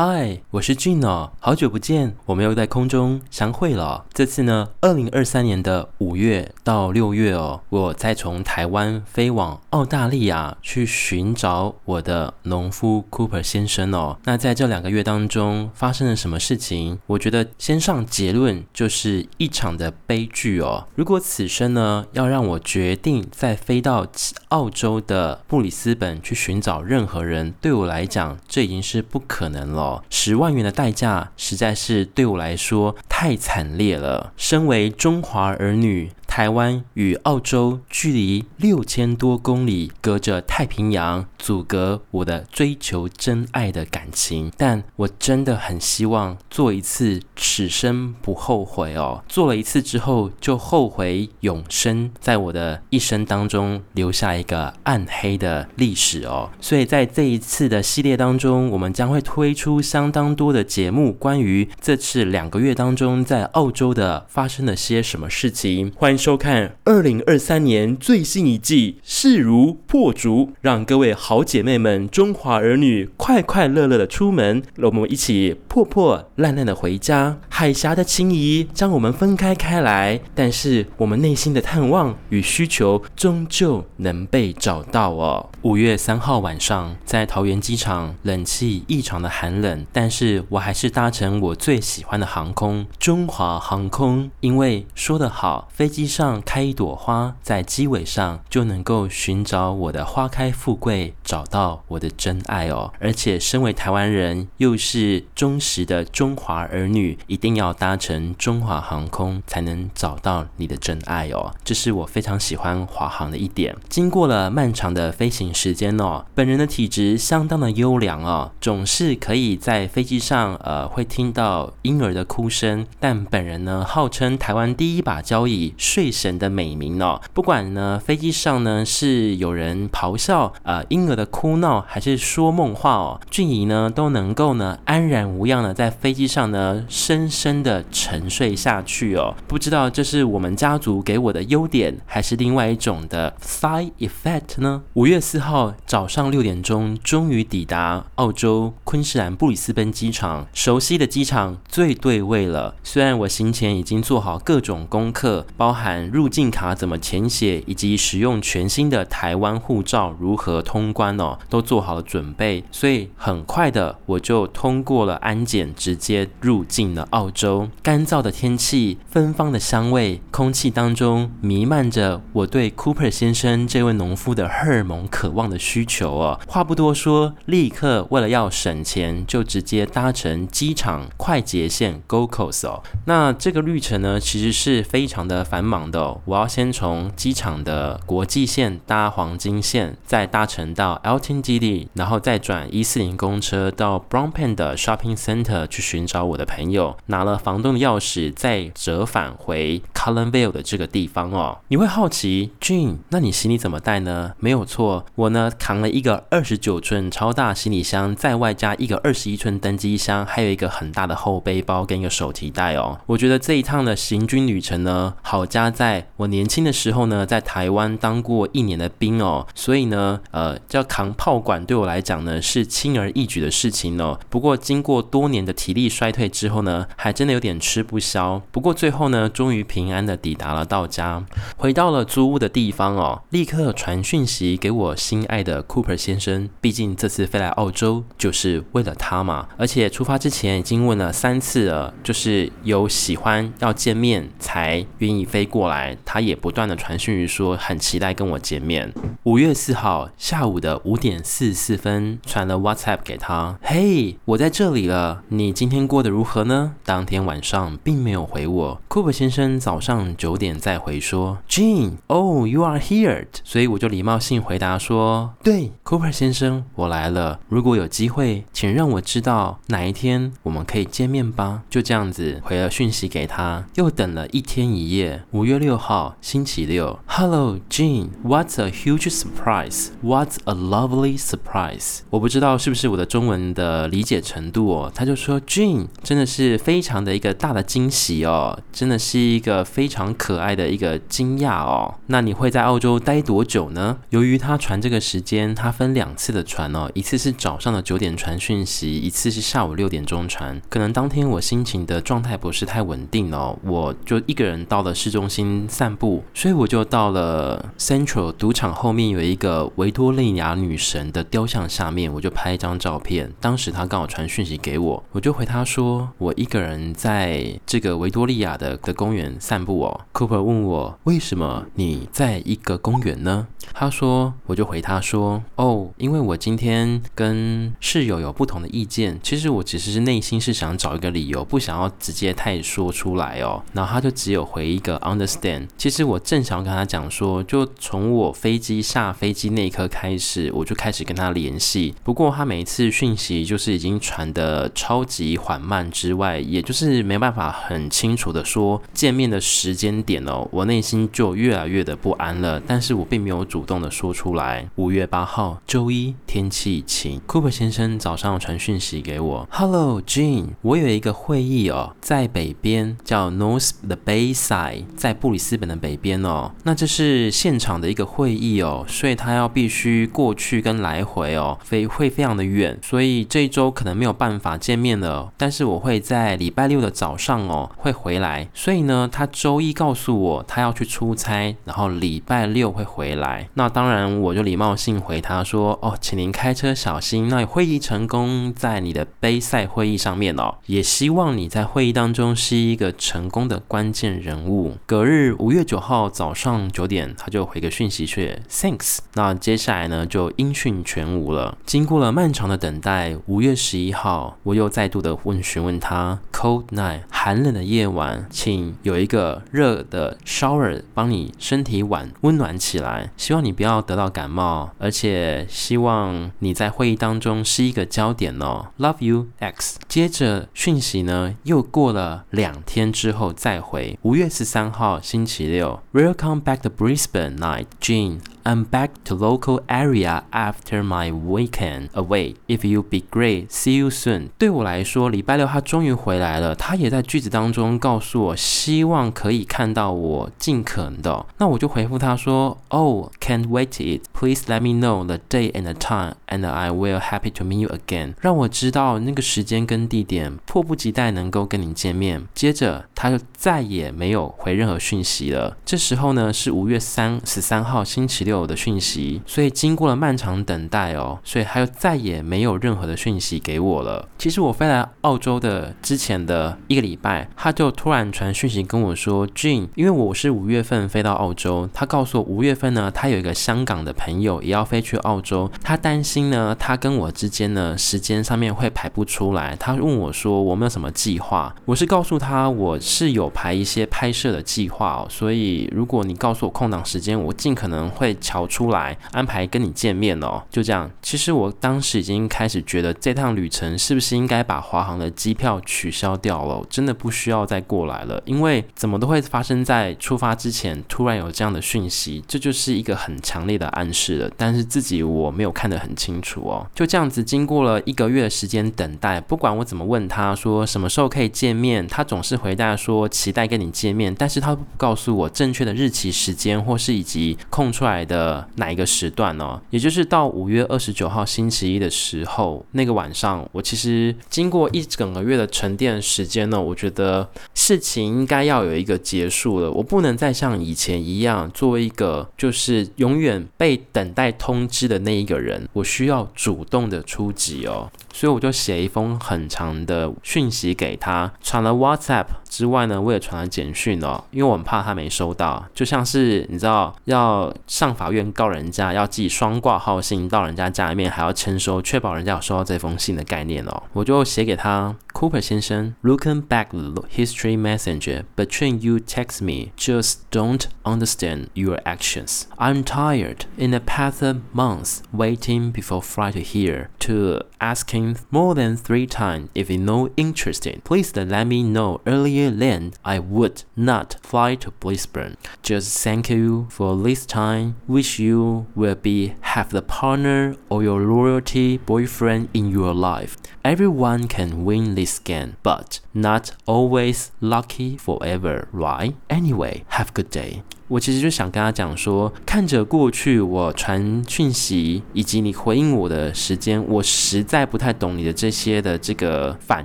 嗨，我是俊哦，好久不见，我们又在空中相会了。这次呢，二零二三年的五月到六月哦，我再从台湾飞往澳大利亚去寻找我的农夫 Cooper 先生哦。那在这两个月当中发生了什么事情？我觉得先上结论就是一场的悲剧哦。如果此生呢，要让我决定再飞到澳洲的布里斯本去寻找任何人，对我来讲，这已经是不可能了。十万元的代价实在是对我来说太惨烈了。身为中华儿女。台湾与澳洲距离六千多公里，隔着太平洋，阻隔我的追求真爱的感情。但我真的很希望做一次，此生不后悔哦。做了一次之后，就后悔永生，在我的一生当中留下一个暗黑的历史哦。所以在这一次的系列当中，我们将会推出相当多的节目，关于这次两个月当中在澳洲的发生了些什么事情。欢迎收。看二零二三年最新一季《势如破竹》，让各位好姐妹们、中华儿女快快乐乐的出门，让我们一起破破烂烂的回家。海峡的情谊将我们分开开来，但是我们内心的探望与需求终究能被找到哦。五月三号晚上，在桃园机场，冷气异常的寒冷，但是我还是搭乘我最喜欢的航空——中华航空，因为说得好，飞机上开一朵花，在机尾上就能够寻找我的花开富贵，找到我的真爱哦。而且，身为台湾人，又是忠实的中华儿女，一定要搭乘中华航空，才能找到你的真爱哦。这是我非常喜欢华航的一点。经过了漫长的飞行。时间哦，本人的体质相当的优良哦，总是可以在飞机上呃会听到婴儿的哭声。但本人呢，号称台湾第一把交椅睡神的美名哦。不管呢飞机上呢是有人咆哮呃婴儿的哭闹，还是说梦话哦，俊怡呢都能够呢安然无恙的在飞机上呢深深的沉睡下去哦。不知道这是我们家族给我的优点，还是另外一种的 side effect 呢？五月四。号早上六点钟，终于抵达澳洲昆士兰布里斯本机场，熟悉的机场最对味了。虽然我行前已经做好各种功课，包含入境卡怎么填写，以及使用全新的台湾护照如何通关哦，都做好了准备，所以很快的我就通过了安检，直接入境了澳洲。干燥的天气，芬芳的香味，空气当中弥漫着我对 Cooper 先生这位农夫的荷尔蒙渴望的需求哦，话不多说，立刻为了要省钱，就直接搭乘机场快捷线 Gold Coast 哦。那这个旅程呢，其实是非常的繁忙的。我要先从机场的国际线搭黄金线，再搭乘到 Elton 基地，然后再转一四零公车到 Brompton 的 Shopping Center 去寻找我的朋友，拿了房东的钥匙，再折返回 Cullen Vale 的这个地方哦。你会好奇，Gene，那你行李怎么带呢？没有错。我呢扛了一个二十九寸超大行李箱，再外加一个二十一寸登机箱，还有一个很大的后背包跟一个手提袋哦。我觉得这一趟的行军旅程呢，好加在我年轻的时候呢，在台湾当过一年的兵哦，所以呢，呃，叫扛炮管对我来讲呢是轻而易举的事情哦。不过经过多年的体力衰退之后呢，还真的有点吃不消。不过最后呢，终于平安的抵达了到家，回到了租屋的地方哦，立刻传讯息给我。心爱的 Cooper 先生，毕竟这次飞来澳洲就是为了他嘛。而且出发之前已经问了三次了，就是有喜欢要见面才愿意飞过来。他也不断的传讯于说很期待跟我见面。五月四号下午的五点四十四分，传了 WhatsApp 给他：“嘿，我在这里了，你今天过得如何呢？”当天晚上并没有回我。Cooper 先生早上九点再回说：“Gene，Oh, you are here。”所以我就礼貌性回答说。对，Cooper 先生，我来了。如果有机会，请让我知道哪一天我们可以见面吧。就这样子回了讯息给他，又等了一天一夜。五月六号，星期六，Hello Gene，What's a huge surprise! What a lovely surprise! 我不知道是不是我的中文的理解程度哦。他就说，Gene 真的是非常的一个大的惊喜哦，真的是一个非常常可爱的一个惊讶哦。那你会在澳洲待多久呢？由于他传这个时间，他分两次的传哦，一次是早上的九点传讯息，一次是下午六点钟传。可能当天我心情的状态不是太稳定哦，我就一个人到了市中心散步，所以我就到了 Central 赌场后面有一个维多利亚女神的雕像下面，我就拍一张照片。当时他刚好传讯息给我，我就回他说我一个人在这个维多利亚的的公园散步我。Cooper 问我为什么你在一个公园呢？他说，我就回他说，哦，因为我今天跟室友有不同的意见。其实我只是内心是想找一个理由，不想要直接太说出来哦。然后他就只有回一个 understand。其实我正想跟他讲说，就从我飞机下飞机那一刻开始，我就开始跟他联系。不过他每一次讯息就是已经传的超级缓慢之外，也就是没办法很清楚的说见面的时间点哦。我内心就越来越的不安了。但是我并没有主主动的说出来。五月八号，周一，天气晴。Cooper 先生早上传讯息给我，Hello，Jean，我有一个会议哦，在北边，叫 North the Bayside，在布里斯本的北边哦。那这是现场的一个会议哦，所以他要必须过去跟来回哦，飞会非常的远，所以这一周可能没有办法见面了。但是我会在礼拜六的早上哦会回来，所以呢，他周一告诉我他要去出差，然后礼拜六。”会回来，那当然我就礼貌性回他说：“哦，请您开车小心。那会议成功在你的杯赛会议上面哦，也希望你在会议当中是一个成功的关键人物。”隔日五月九号早上九点，他就回个讯息说：“Thanks。”那接下来呢，就音讯全无了。经过了漫长的等待，五月十一号，我又再度的问询问他：“Cold night，寒冷的夜晚，请有一个热的 shower 帮你身体暖温暖。”起来，希望你不要得到感冒，而且希望你在会议当中是一个焦点哦。Love you, X。接着讯息呢，又过了两天之后再回，五月十三号星期六，Welcome back to Brisbane night, Jean. I'm back to local area after my weekend away. If you be great, see you soon. 对我来说，礼拜六他终于回来了。他也在句子当中告诉我，希望可以看到我，尽可能的。那我就回复他说，Oh, can't wait it. Please let me know the day and the time, and I will happy to meet you again. 让我知道那个时间跟地点，迫不及待能够跟你见面。接着他就再也没有回任何讯息了。这时候呢，是五月三十三号星期六。我的讯息，所以经过了漫长等待哦，所以他又再也没有任何的讯息给我了。其实我飞来澳洲的之前的一个礼拜，他就突然传讯息跟我说：“Gene，因为我是五月份飞到澳洲，他告诉我五月份呢，他有一个香港的朋友也要飞去澳洲，他担心呢，他跟我之间呢时间上面会排不出来。他问我说我没有什么计划，我是告诉他我是有排一些拍摄的计划哦，所以如果你告诉我空档时间，我尽可能会。瞧出来安排跟你见面哦，就这样。其实我当时已经开始觉得这趟旅程是不是应该把华航的机票取消掉了，真的不需要再过来了。因为怎么都会发生在出发之前突然有这样的讯息，这就是一个很强烈的暗示了。但是自己我没有看得很清楚哦，就这样子经过了一个月的时间等待，不管我怎么问他说什么时候可以见面，他总是回答说期待跟你见面，但是他不告诉我正确的日期时间或是以及空出来的。哪一个时段呢？也就是到五月二十九号星期一的时候，那个晚上，我其实经过一整个月的沉淀时间呢，我觉得事情应该要有一个结束了。我不能再像以前一样作为一个就是永远被等待通知的那一个人，我需要主动的出击哦。所以我就写一封很长的讯息给他，传了 WhatsApp 之外呢，我也传了简讯哦，因为我很怕他没收到，就像是你知道要上法院告人家，要寄双挂号信到人家家里面，还要签收，确保人家有收到这封信的概念哦。我就写给他，Cooper 先生，Looking back history messenger between you text me just don't understand your actions. I'm tired in the past months waiting before fly to here to asking. More than three times. If you know interested, please let me know earlier. Then I would not fly to Brisbane. Just thank you for this time. wish you will be have the partner or your loyalty boyfriend in your life. Everyone can win this game, but not always lucky forever, right? Anyway, have a good day. 我其实就想跟他讲说，看着过去我传讯息以及你回应我的时间，我实在不太懂你的这些的这个反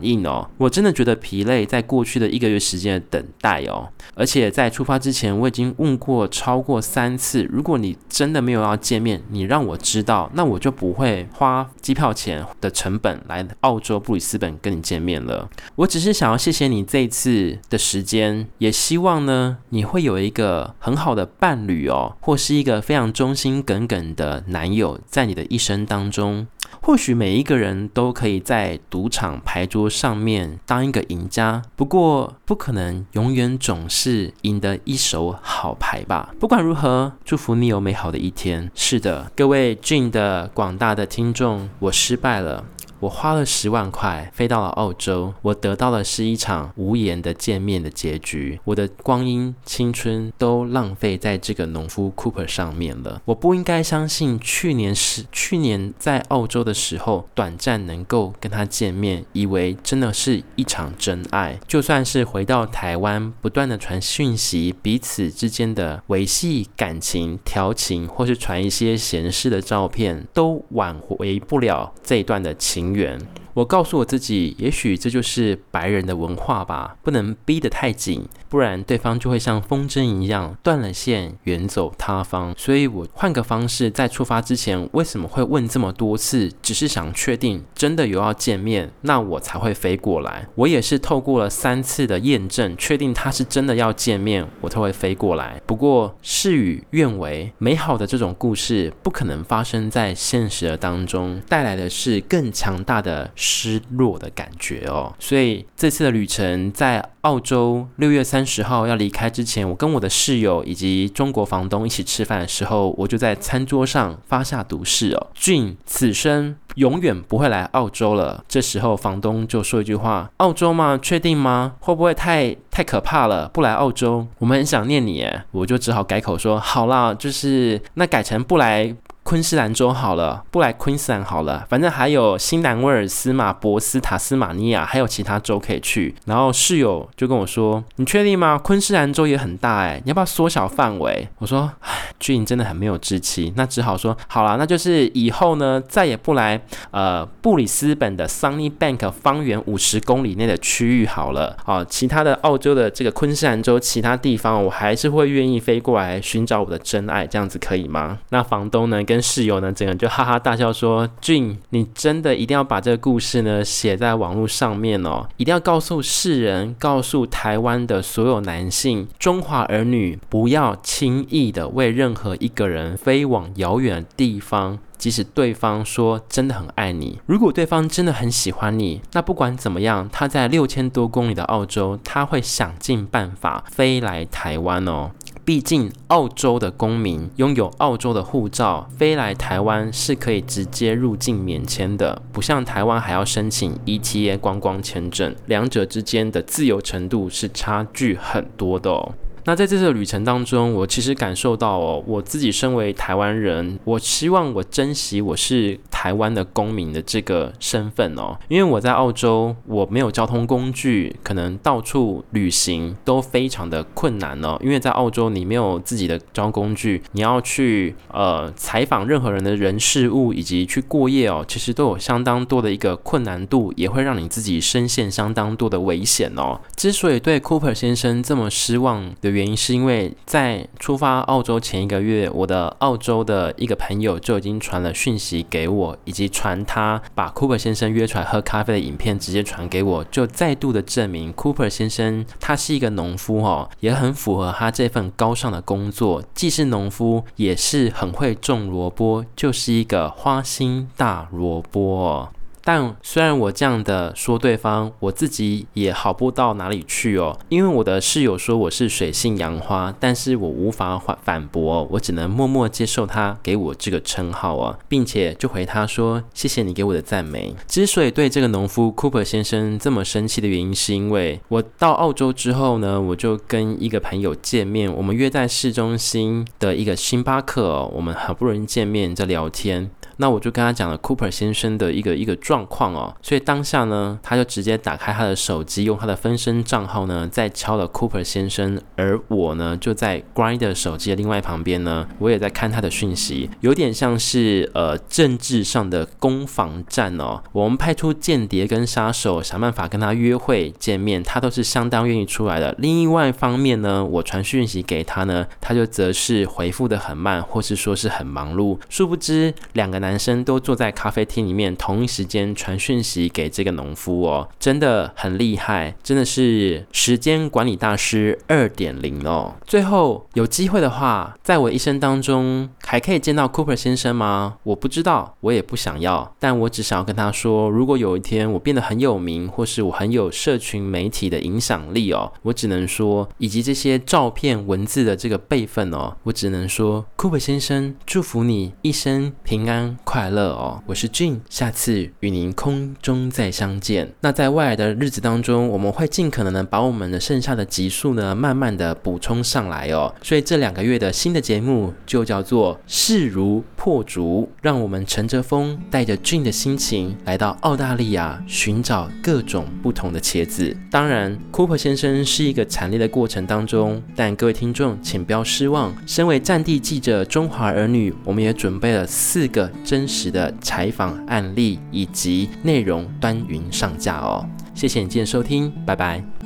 应哦。我真的觉得疲累，在过去的一个月时间的等待哦。而且在出发之前，我已经问过超过三次，如果你真的没有要见面，你让我知道，那我就不会花机票钱的成本来澳洲布里斯本跟你见面了。我只是想要谢谢你这一次的时间，也希望呢，你会有一个很。很好的伴侣哦，或是一个非常忠心耿耿的男友，在你的一生当中，或许每一个人都可以在赌场牌桌上面当一个赢家，不过不可能永远总是赢得一手好牌吧。不管如何，祝福你有美好的一天。是的，各位 Gene 的广大的听众，我失败了。我花了十万块飞到了澳洲，我得到的是一场无言的见面的结局。我的光阴青春都浪费在这个农夫 Cooper 上面了。我不应该相信去年是去年在澳洲的时候短暂能够跟他见面，以为真的是一场真爱。就算是回到台湾，不断的传讯息，彼此之间的维系感情、调情，或是传一些闲适的照片，都挽回不了这一段的情。远，我告诉我自己，也许这就是白人的文化吧，不能逼得太紧。不然对方就会像风筝一样断了线，远走他方。所以我换个方式，在出发之前，为什么会问这么多次？只是想确定真的有要见面，那我才会飞过来。我也是透过了三次的验证，确定他是真的要见面，我才会飞过来。不过事与愿违，美好的这种故事不可能发生在现实的当中，带来的是更强大的失落的感觉哦。所以这次的旅程在澳洲六月三十号要离开之前，我跟我的室友以及中国房东一起吃饭的时候，我就在餐桌上发下毒誓哦俊此生永远不会来澳洲了。这时候房东就说一句话：“澳洲吗？确定吗？会不会太太可怕了？不来澳洲，我们很想念你。”，我就只好改口说：“好啦，就是那改成不来。”昆士兰州好了，不来昆士兰好了，反正还有新南威尔斯嘛、博斯、塔斯马尼亚，还有其他州可以去。然后室友就跟我说：“你确定吗？昆士兰州也很大哎，你要不要缩小范围？”我说：“唉，Gene 真的很没有志气。”那只好说：“好了，那就是以后呢，再也不来呃布里斯本的 Sunny Bank 方圆五十公里内的区域好了。啊，其他的澳洲的这个昆士兰州其他地方，我还是会愿意飞过来寻找我的真爱，这样子可以吗？”那房东呢？跟室友呢，整个就哈哈大笑说俊你真的一定要把这个故事呢写在网络上面哦，一定要告诉世人，告诉台湾的所有男性，中华儿女不要轻易的为任何一个人飞往遥远的地方，即使对方说真的很爱你，如果对方真的很喜欢你，那不管怎么样，他在六千多公里的澳洲，他会想尽办法飞来台湾哦。”毕竟，澳洲的公民拥有澳洲的护照，飞来台湾是可以直接入境免签的，不像台湾还要申请 ETA 观光签证，两者之间的自由程度是差距很多的哦。那在这次旅程当中，我其实感受到哦，我自己身为台湾人，我希望我珍惜我是台湾的公民的这个身份哦，因为我在澳洲，我没有交通工具，可能到处旅行都非常的困难哦。因为在澳洲，你没有自己的交通工具，你要去呃采访任何人的人事物，以及去过夜哦，其实都有相当多的一个困难度，也会让你自己深陷相当多的危险哦。之所以对 Cooper 先生这么失望的原因是因为在出发澳洲前一个月，我的澳洲的一个朋友就已经传了讯息给我，以及传他把 Cooper 先生约出来喝咖啡的影片直接传给我，就再度的证明 Cooper 先生他是一个农夫哦，也很符合他这份高尚的工作，既是农夫，也是很会种萝卜，就是一个花心大萝卜。但虽然我这样的说对方，我自己也好不到哪里去哦。因为我的室友说我是水性杨花，但是我无法反反驳，我只能默默接受他给我这个称号啊，并且就回他说：“谢谢你给我的赞美。”之所以对这个农夫 Cooper 先生这么生气的原因，是因为我到澳洲之后呢，我就跟一个朋友见面，我们约在市中心的一个星巴克哦，我们好不容易见面在聊天。那我就跟他讲了 Cooper 先生的一个一个状况哦，所以当下呢，他就直接打开他的手机，用他的分身账号呢，再敲了 Cooper 先生，而我呢，就在 Grinder 手机的另外旁边呢，我也在看他的讯息，有点像是呃政治上的攻防战哦。我们派出间谍跟杀手，想办法跟他约会见面，他都是相当愿意出来的。另外一方面呢，我传讯息给他呢，他就则是回复的很慢，或是说是很忙碌。殊不知两个。男男生都坐在咖啡厅里面，同一时间传讯息给这个农夫哦，真的很厉害，真的是时间管理大师二点零哦。最后有机会的话，在我一生当中还可以见到 Cooper 先生吗？我不知道，我也不想要，但我只想要跟他说，如果有一天我变得很有名，或是我很有社群媒体的影响力哦，我只能说，以及这些照片、文字的这个备份哦，我只能说，Cooper 先生祝福你一生平安。快乐哦，我是俊下次与您空中再相见。那在未来的日子当中，我们会尽可能的把我们的剩下的集数呢，慢慢的补充上来哦。所以这两个月的新的节目就叫做势如破竹，让我们乘着风，带着俊的心情来到澳大利亚寻找各种不同的茄子。当然，Cooper 先生是一个惨烈的过程当中，但各位听众请不要失望。身为战地记者，中华儿女，我们也准备了四个。真实的采访案例以及内容端云上架哦，谢谢你今天收听，拜拜。